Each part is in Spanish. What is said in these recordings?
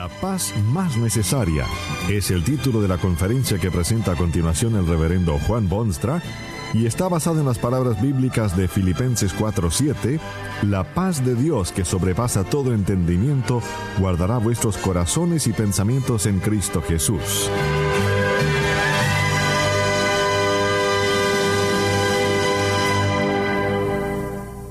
La paz más necesaria es el título de la conferencia que presenta a continuación el reverendo Juan Bonstra y está basada en las palabras bíblicas de Filipenses 4:7, la paz de Dios que sobrepasa todo entendimiento guardará vuestros corazones y pensamientos en Cristo Jesús.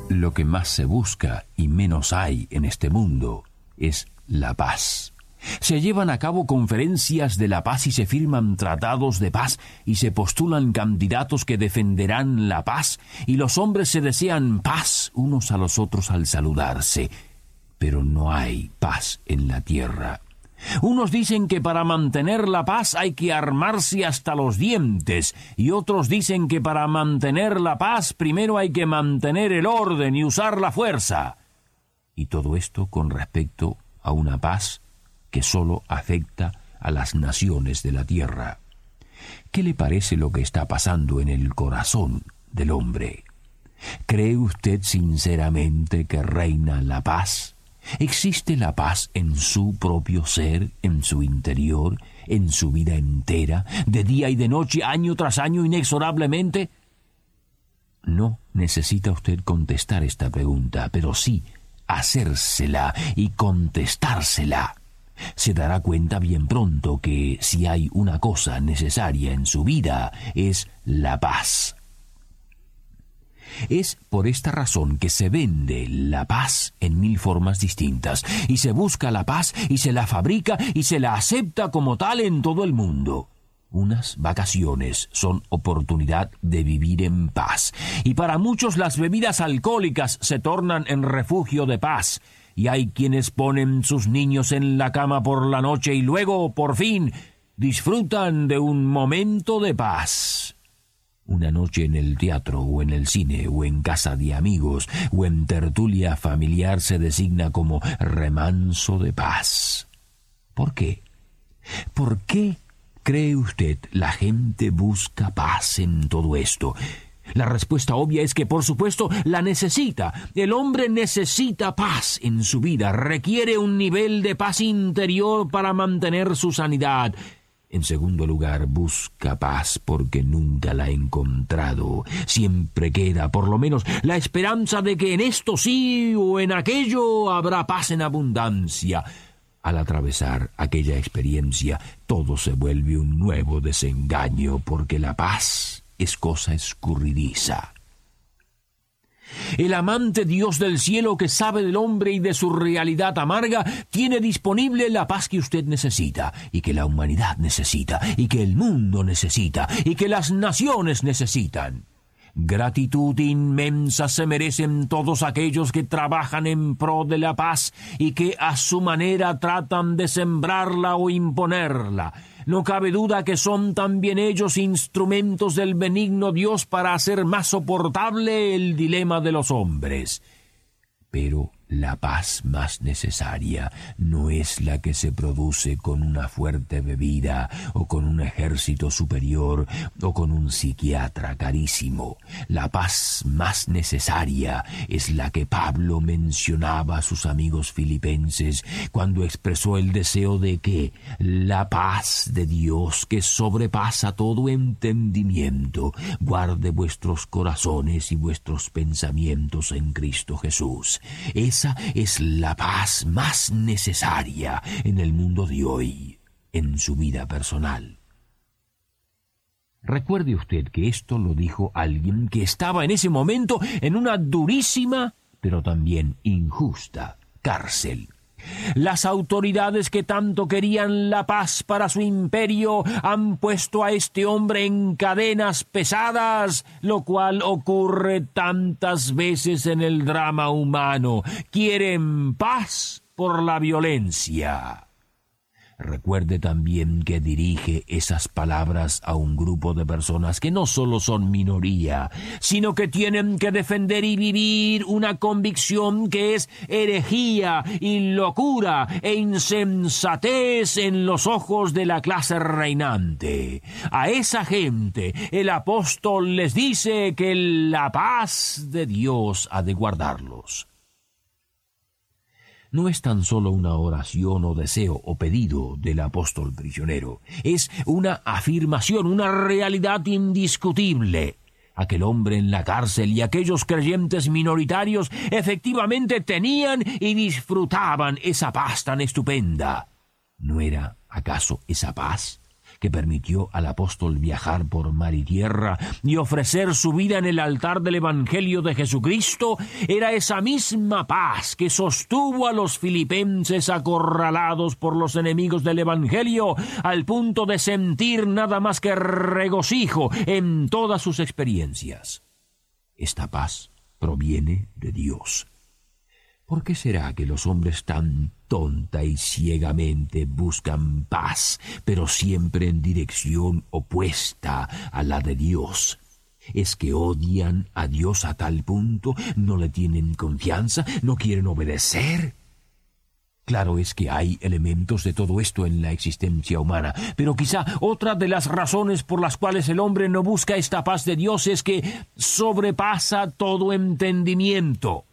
Lo que más se busca y menos hay en este mundo es la paz. Se llevan a cabo conferencias de la paz y se firman tratados de paz y se postulan candidatos que defenderán la paz y los hombres se desean paz unos a los otros al saludarse. Pero no hay paz en la tierra. Unos dicen que para mantener la paz hay que armarse hasta los dientes, y otros dicen que para mantener la paz primero hay que mantener el orden y usar la fuerza. Y todo esto con respecto a una paz que sólo afecta a las naciones de la tierra. ¿Qué le parece lo que está pasando en el corazón del hombre? ¿Cree usted sinceramente que reina la paz? ¿Existe la paz en su propio ser, en su interior, en su vida entera, de día y de noche, año tras año, inexorablemente? No necesita usted contestar esta pregunta, pero sí hacérsela y contestársela se dará cuenta bien pronto que si hay una cosa necesaria en su vida es la paz. Es por esta razón que se vende la paz en mil formas distintas, y se busca la paz y se la fabrica y se la acepta como tal en todo el mundo. Unas vacaciones son oportunidad de vivir en paz, y para muchos las bebidas alcohólicas se tornan en refugio de paz, y hay quienes ponen sus niños en la cama por la noche y luego, por fin, disfrutan de un momento de paz. Una noche en el teatro o en el cine o en casa de amigos o en tertulia familiar se designa como remanso de paz. ¿Por qué? ¿Por qué cree usted la gente busca paz en todo esto? La respuesta obvia es que, por supuesto, la necesita. El hombre necesita paz en su vida, requiere un nivel de paz interior para mantener su sanidad. En segundo lugar, busca paz porque nunca la ha encontrado. Siempre queda, por lo menos, la esperanza de que en esto sí o en aquello habrá paz en abundancia. Al atravesar aquella experiencia, todo se vuelve un nuevo desengaño porque la paz es cosa escurridiza. El amante Dios del cielo que sabe del hombre y de su realidad amarga tiene disponible la paz que usted necesita y que la humanidad necesita y que el mundo necesita y que las naciones necesitan. Gratitud inmensa se merecen todos aquellos que trabajan en pro de la paz y que a su manera tratan de sembrarla o imponerla. No cabe duda que son también ellos instrumentos del benigno Dios para hacer más soportable el dilema de los hombres. Pero la paz más necesaria no es la que se produce con una fuerte bebida o con un ejército superior o con un psiquiatra carísimo. La paz más necesaria es la que Pablo mencionaba a sus amigos filipenses cuando expresó el deseo de que la paz de Dios que sobrepasa todo entendimiento guarde vuestros corazones y vuestros pensamientos en Cristo Jesús. Es la paz más necesaria en el mundo de hoy, en su vida personal. Recuerde usted que esto lo dijo alguien que estaba en ese momento en una durísima, pero también injusta cárcel. Las autoridades que tanto querían la paz para su imperio han puesto a este hombre en cadenas pesadas, lo cual ocurre tantas veces en el drama humano. Quieren paz por la violencia. Recuerde también que dirige esas palabras a un grupo de personas que no solo son minoría, sino que tienen que defender y vivir una convicción que es herejía y locura e insensatez en los ojos de la clase reinante. A esa gente el apóstol les dice que la paz de Dios ha de guardarlos no es tan solo una oración o deseo o pedido del apóstol prisionero, es una afirmación, una realidad indiscutible. Aquel hombre en la cárcel y aquellos creyentes minoritarios efectivamente tenían y disfrutaban esa paz tan estupenda. ¿No era acaso esa paz que permitió al apóstol viajar por mar y tierra y ofrecer su vida en el altar del Evangelio de Jesucristo, era esa misma paz que sostuvo a los filipenses acorralados por los enemigos del Evangelio al punto de sentir nada más que regocijo en todas sus experiencias. Esta paz proviene de Dios ¿Por qué será que los hombres tan tonta y ciegamente buscan paz, pero siempre en dirección opuesta a la de Dios? ¿Es que odian a Dios a tal punto? ¿No le tienen confianza? ¿No quieren obedecer? Claro es que hay elementos de todo esto en la existencia humana, pero quizá otra de las razones por las cuales el hombre no busca esta paz de Dios es que sobrepasa todo entendimiento.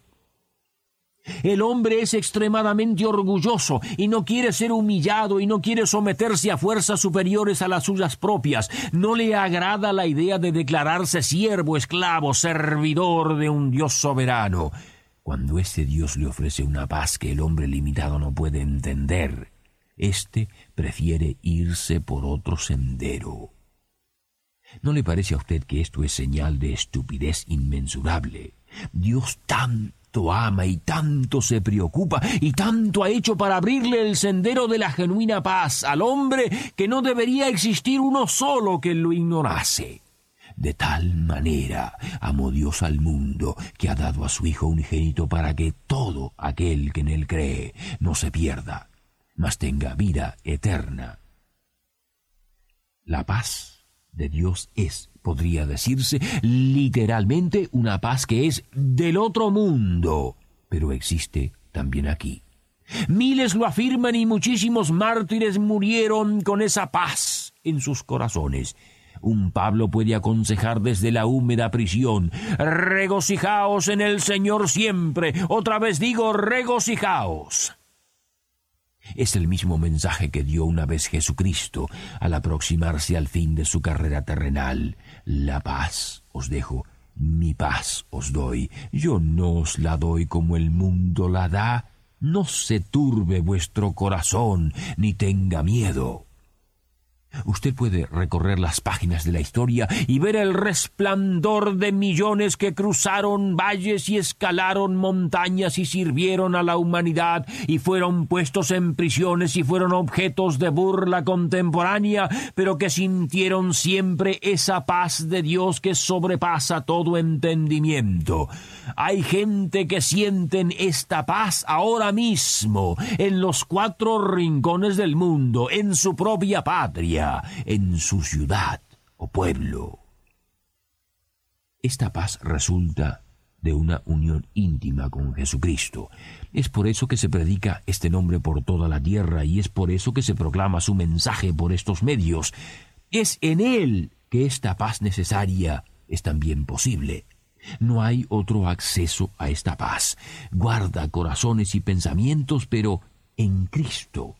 El hombre es extremadamente orgulloso y no quiere ser humillado y no quiere someterse a fuerzas superiores a las suyas propias. No le agrada la idea de declararse siervo, esclavo, servidor de un Dios soberano. Cuando ese Dios le ofrece una paz que el hombre limitado no puede entender, éste prefiere irse por otro sendero. ¿No le parece a usted que esto es señal de estupidez inmensurable? Dios tan ama y tanto se preocupa y tanto ha hecho para abrirle el sendero de la genuina paz al hombre que no debería existir uno solo que lo ignorase. De tal manera amó Dios al mundo que ha dado a su Hijo unigénito para que todo aquel que en él cree no se pierda, mas tenga vida eterna. La paz de Dios es podría decirse literalmente una paz que es del otro mundo, pero existe también aquí. Miles lo afirman y muchísimos mártires murieron con esa paz en sus corazones. Un Pablo puede aconsejar desde la húmeda prisión, regocijaos en el Señor siempre. Otra vez digo, regocijaos. Es el mismo mensaje que dio una vez Jesucristo al aproximarse al fin de su carrera terrenal. La paz os dejo, mi paz os doy. Yo no os la doy como el mundo la da. No se turbe vuestro corazón, ni tenga miedo. Usted puede recorrer las páginas de la historia y ver el resplandor de millones que cruzaron valles y escalaron montañas y sirvieron a la humanidad y fueron puestos en prisiones y fueron objetos de burla contemporánea, pero que sintieron siempre esa paz de Dios que sobrepasa todo entendimiento. Hay gente que sienten esta paz ahora mismo en los cuatro rincones del mundo, en su propia patria en su ciudad o pueblo. Esta paz resulta de una unión íntima con Jesucristo. Es por eso que se predica este nombre por toda la tierra y es por eso que se proclama su mensaje por estos medios. Es en Él que esta paz necesaria es también posible. No hay otro acceso a esta paz. Guarda corazones y pensamientos, pero en Cristo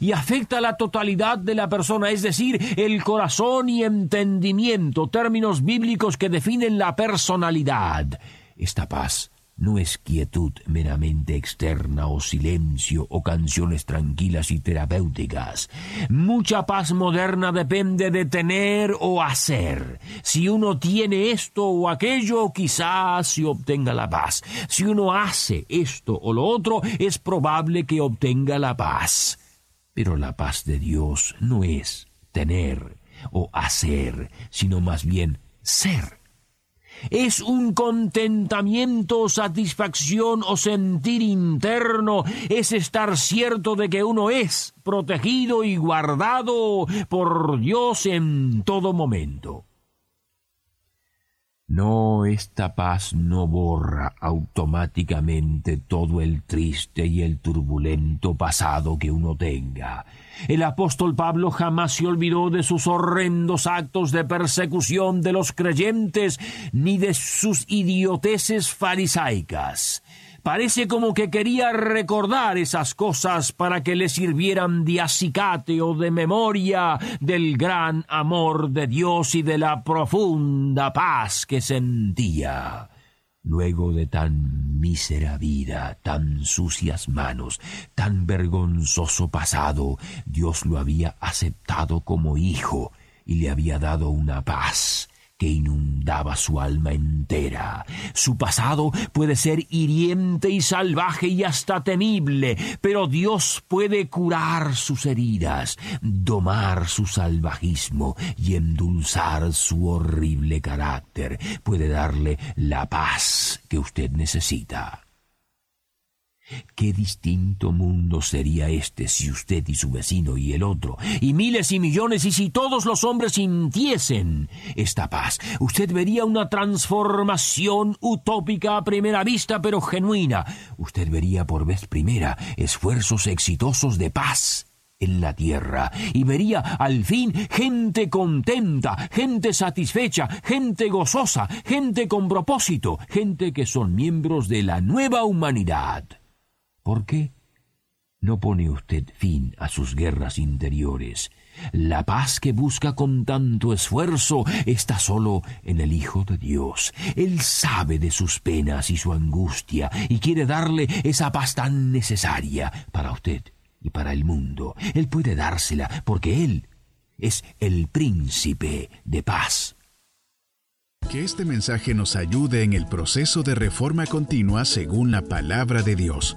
y afecta a la totalidad de la persona, es decir, el corazón y entendimiento, términos bíblicos que definen la personalidad. Esta paz no es quietud meramente externa o silencio o canciones tranquilas y terapéuticas. Mucha paz moderna depende de tener o hacer. Si uno tiene esto o aquello, quizás se obtenga la paz. Si uno hace esto o lo otro, es probable que obtenga la paz. Pero la paz de Dios no es tener o hacer, sino más bien ser. es un contentamiento, satisfacción o sentir interno, es estar cierto de que uno es protegido y guardado por Dios en todo momento. No, esta paz no borra automáticamente todo el triste y el turbulento pasado que uno tenga. El apóstol Pablo jamás se olvidó de sus horrendos actos de persecución de los creyentes ni de sus idioteces farisaicas. Parece como que quería recordar esas cosas para que le sirvieran de acicate o de memoria del gran amor de Dios y de la profunda paz que sentía. Luego de tan mísera vida, tan sucias manos, tan vergonzoso pasado, Dios lo había aceptado como hijo y le había dado una paz que inundaba su alma entera. Su pasado puede ser hiriente y salvaje y hasta temible, pero Dios puede curar sus heridas, domar su salvajismo y endulzar su horrible carácter. Puede darle la paz que usted necesita. Qué distinto mundo sería este si usted y su vecino y el otro, y miles y millones, y si todos los hombres sintiesen esta paz. Usted vería una transformación utópica a primera vista, pero genuina. Usted vería por vez primera esfuerzos exitosos de paz en la tierra y vería al fin gente contenta, gente satisfecha, gente gozosa, gente con propósito, gente que son miembros de la nueva humanidad. ¿Por qué no pone usted fin a sus guerras interiores? La paz que busca con tanto esfuerzo está solo en el Hijo de Dios. Él sabe de sus penas y su angustia y quiere darle esa paz tan necesaria para usted y para el mundo. Él puede dársela porque Él es el príncipe de paz. Que este mensaje nos ayude en el proceso de reforma continua según la palabra de Dios.